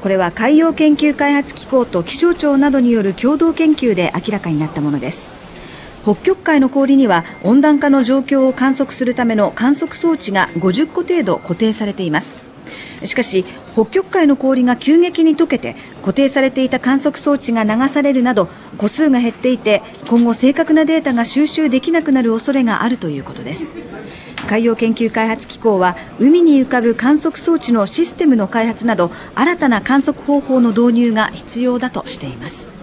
これは海洋研究開発機構と気象庁などによる共同研究で明らかになったものです。北極海の氷には温暖化の状況を観測するための観測装置が50個程度固定されています。しかし北極海の氷が急激に溶けて固定されていた観測装置が流されるなど個数が減っていて今後正確なデータが収集できなくなる恐れがあるということです。海洋研究開発機構は海に浮かぶ観測装置のシステムの開発など新たな観測方法の導入が必要だとしています。